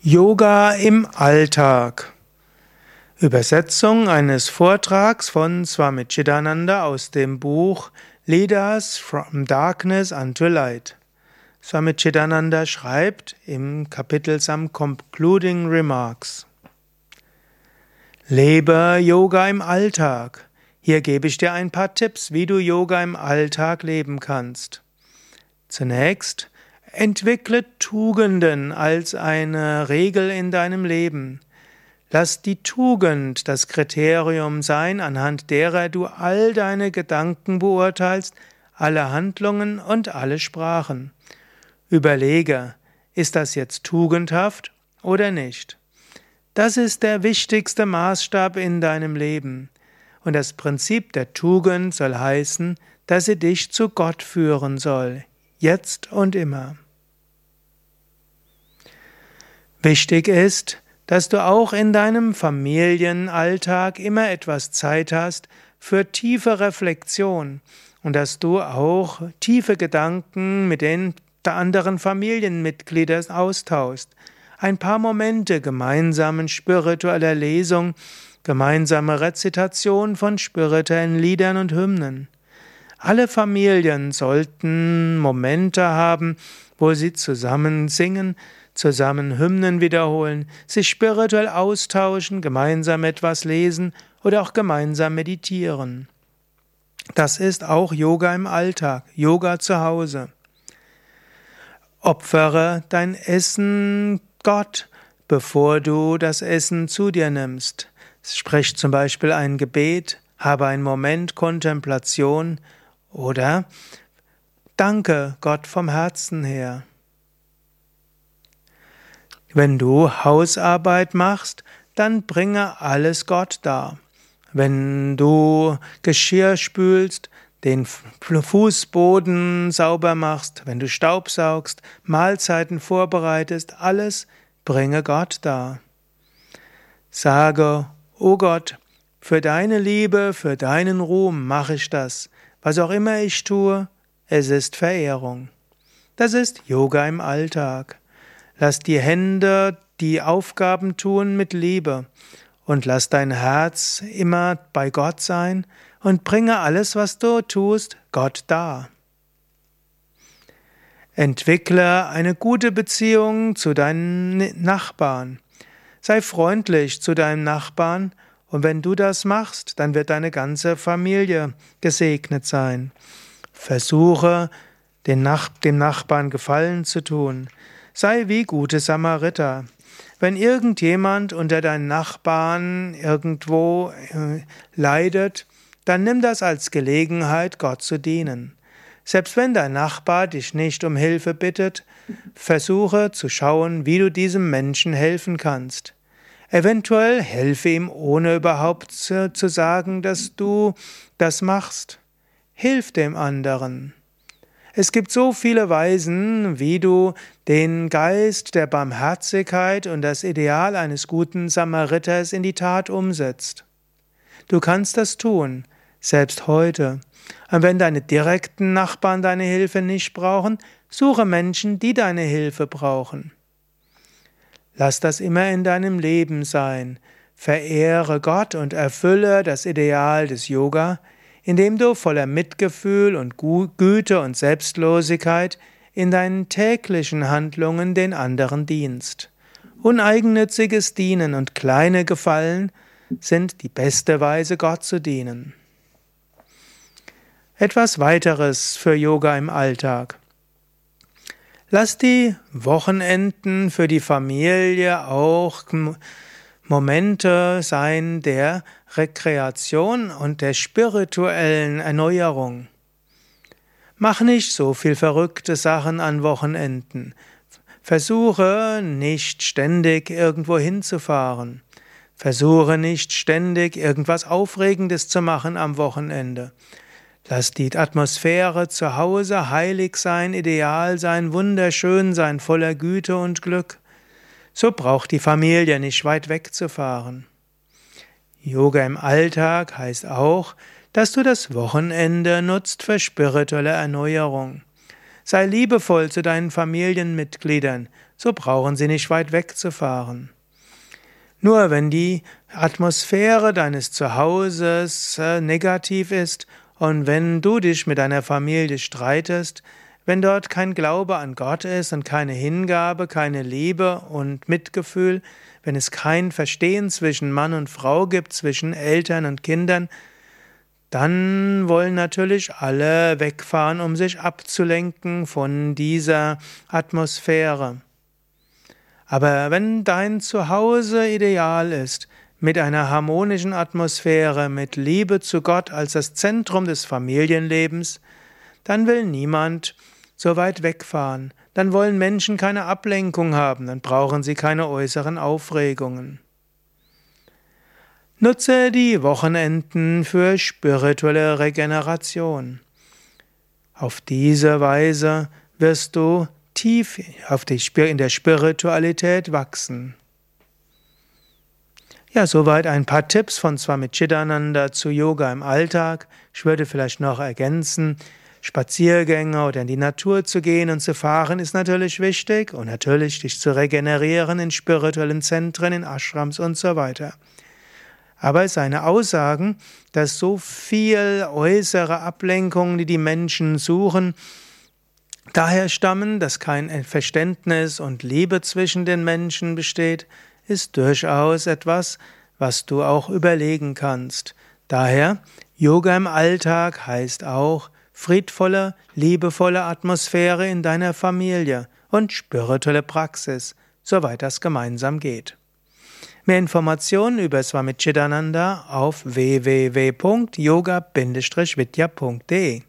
Yoga im Alltag. Übersetzung eines Vortrags von Swami Chidananda aus dem Buch Leaders from Darkness unto Light. Swami Chidananda schreibt im Kapitel Some Concluding Remarks. Lebe Yoga im Alltag. Hier gebe ich dir ein paar Tipps, wie du Yoga im Alltag leben kannst. Zunächst Entwickle Tugenden als eine Regel in deinem Leben. Lass die Tugend das Kriterium sein, anhand derer du all deine Gedanken beurteilst, alle Handlungen und alle Sprachen. Überlege, ist das jetzt tugendhaft oder nicht? Das ist der wichtigste Maßstab in deinem Leben. Und das Prinzip der Tugend soll heißen, dass sie dich zu Gott führen soll jetzt und immer. Wichtig ist, dass du auch in deinem Familienalltag immer etwas Zeit hast für tiefe Reflexion und dass du auch tiefe Gedanken mit den anderen Familienmitgliedern austauschst. Ein paar Momente gemeinsamen spiritueller Lesung, gemeinsame Rezitation von spirituellen Liedern und Hymnen. Alle Familien sollten Momente haben, wo sie zusammen singen, zusammen Hymnen wiederholen, sich spirituell austauschen, gemeinsam etwas lesen oder auch gemeinsam meditieren. Das ist auch Yoga im Alltag, Yoga zu Hause. Opfere dein Essen Gott, bevor du das Essen zu dir nimmst. Sprich zum Beispiel ein Gebet, habe einen Moment Kontemplation, oder Danke Gott vom Herzen her. Wenn du Hausarbeit machst, dann bringe alles Gott dar. Wenn du Geschirr spülst, den Fußboden sauber machst, wenn du Staubsaugst, Mahlzeiten vorbereitest, alles bringe Gott dar. Sage, O oh Gott, für deine Liebe, für deinen Ruhm mache ich das. Was auch immer ich tue, es ist Verehrung. Das ist Yoga im Alltag. Lass die Hände die Aufgaben tun mit Liebe und lass dein Herz immer bei Gott sein und bringe alles, was du tust, Gott dar. Entwickle eine gute Beziehung zu deinen Nachbarn. Sei freundlich zu deinem Nachbarn und wenn du das machst, dann wird deine ganze Familie gesegnet sein. Versuche, dem Nachbarn Gefallen zu tun. Sei wie gute Samariter. Wenn irgendjemand unter deinen Nachbarn irgendwo äh, leidet, dann nimm das als Gelegenheit, Gott zu dienen. Selbst wenn dein Nachbar dich nicht um Hilfe bittet, versuche zu schauen, wie du diesem Menschen helfen kannst. Eventuell helfe ihm, ohne überhaupt zu, zu sagen, dass du das machst. Hilf dem anderen. Es gibt so viele Weisen, wie du den Geist der Barmherzigkeit und das Ideal eines guten Samariters in die Tat umsetzt. Du kannst das tun, selbst heute. Und wenn deine direkten Nachbarn deine Hilfe nicht brauchen, suche Menschen, die deine Hilfe brauchen. Lass das immer in deinem Leben sein. Verehre Gott und erfülle das Ideal des Yoga, indem du voller Mitgefühl und Güte und Selbstlosigkeit in deinen täglichen Handlungen den anderen dienst. Uneigennütziges Dienen und kleine Gefallen sind die beste Weise, Gott zu dienen. Etwas weiteres für Yoga im Alltag. Lass die Wochenenden für die Familie auch Momente sein der Rekreation und der spirituellen Erneuerung. Mach nicht so viel verrückte Sachen an Wochenenden. Versuche nicht ständig irgendwo hinzufahren. Versuche nicht ständig irgendwas Aufregendes zu machen am Wochenende. Lass die Atmosphäre zu Hause heilig sein, ideal sein, wunderschön sein, voller Güte und Glück. So braucht die Familie nicht weit wegzufahren. Yoga im Alltag heißt auch, dass du das Wochenende nutzt für spirituelle Erneuerung. Sei liebevoll zu deinen Familienmitgliedern, so brauchen sie nicht weit wegzufahren. Nur wenn die Atmosphäre deines Zuhauses äh, negativ ist und wenn du dich mit deiner Familie streitest, wenn dort kein Glaube an Gott ist und keine Hingabe, keine Liebe und Mitgefühl, wenn es kein Verstehen zwischen Mann und Frau gibt, zwischen Eltern und Kindern, dann wollen natürlich alle wegfahren, um sich abzulenken von dieser Atmosphäre. Aber wenn dein Zuhause ideal ist, mit einer harmonischen Atmosphäre, mit Liebe zu Gott als das Zentrum des Familienlebens, dann will niemand so weit wegfahren, dann wollen Menschen keine Ablenkung haben, dann brauchen sie keine äußeren Aufregungen. Nutze die Wochenenden für spirituelle Regeneration. Auf diese Weise wirst du tief in der Spiritualität wachsen. Ja, soweit ein paar Tipps von Swami Chidananda zu Yoga im Alltag. Ich würde vielleicht noch ergänzen, Spaziergänge oder in die Natur zu gehen und zu fahren ist natürlich wichtig und natürlich dich zu regenerieren in spirituellen Zentren, in Ashrams und so weiter. Aber seine Aussagen, dass so viel äußere Ablenkungen, die die Menschen suchen, daher stammen, dass kein Verständnis und Liebe zwischen den Menschen besteht, ist durchaus etwas, was du auch überlegen kannst. Daher, Yoga im Alltag heißt auch friedvolle, liebevolle Atmosphäre in deiner Familie und spirituelle Praxis, soweit das gemeinsam geht. Mehr Informationen über Swami Chidananda auf www.yoga-vidya.de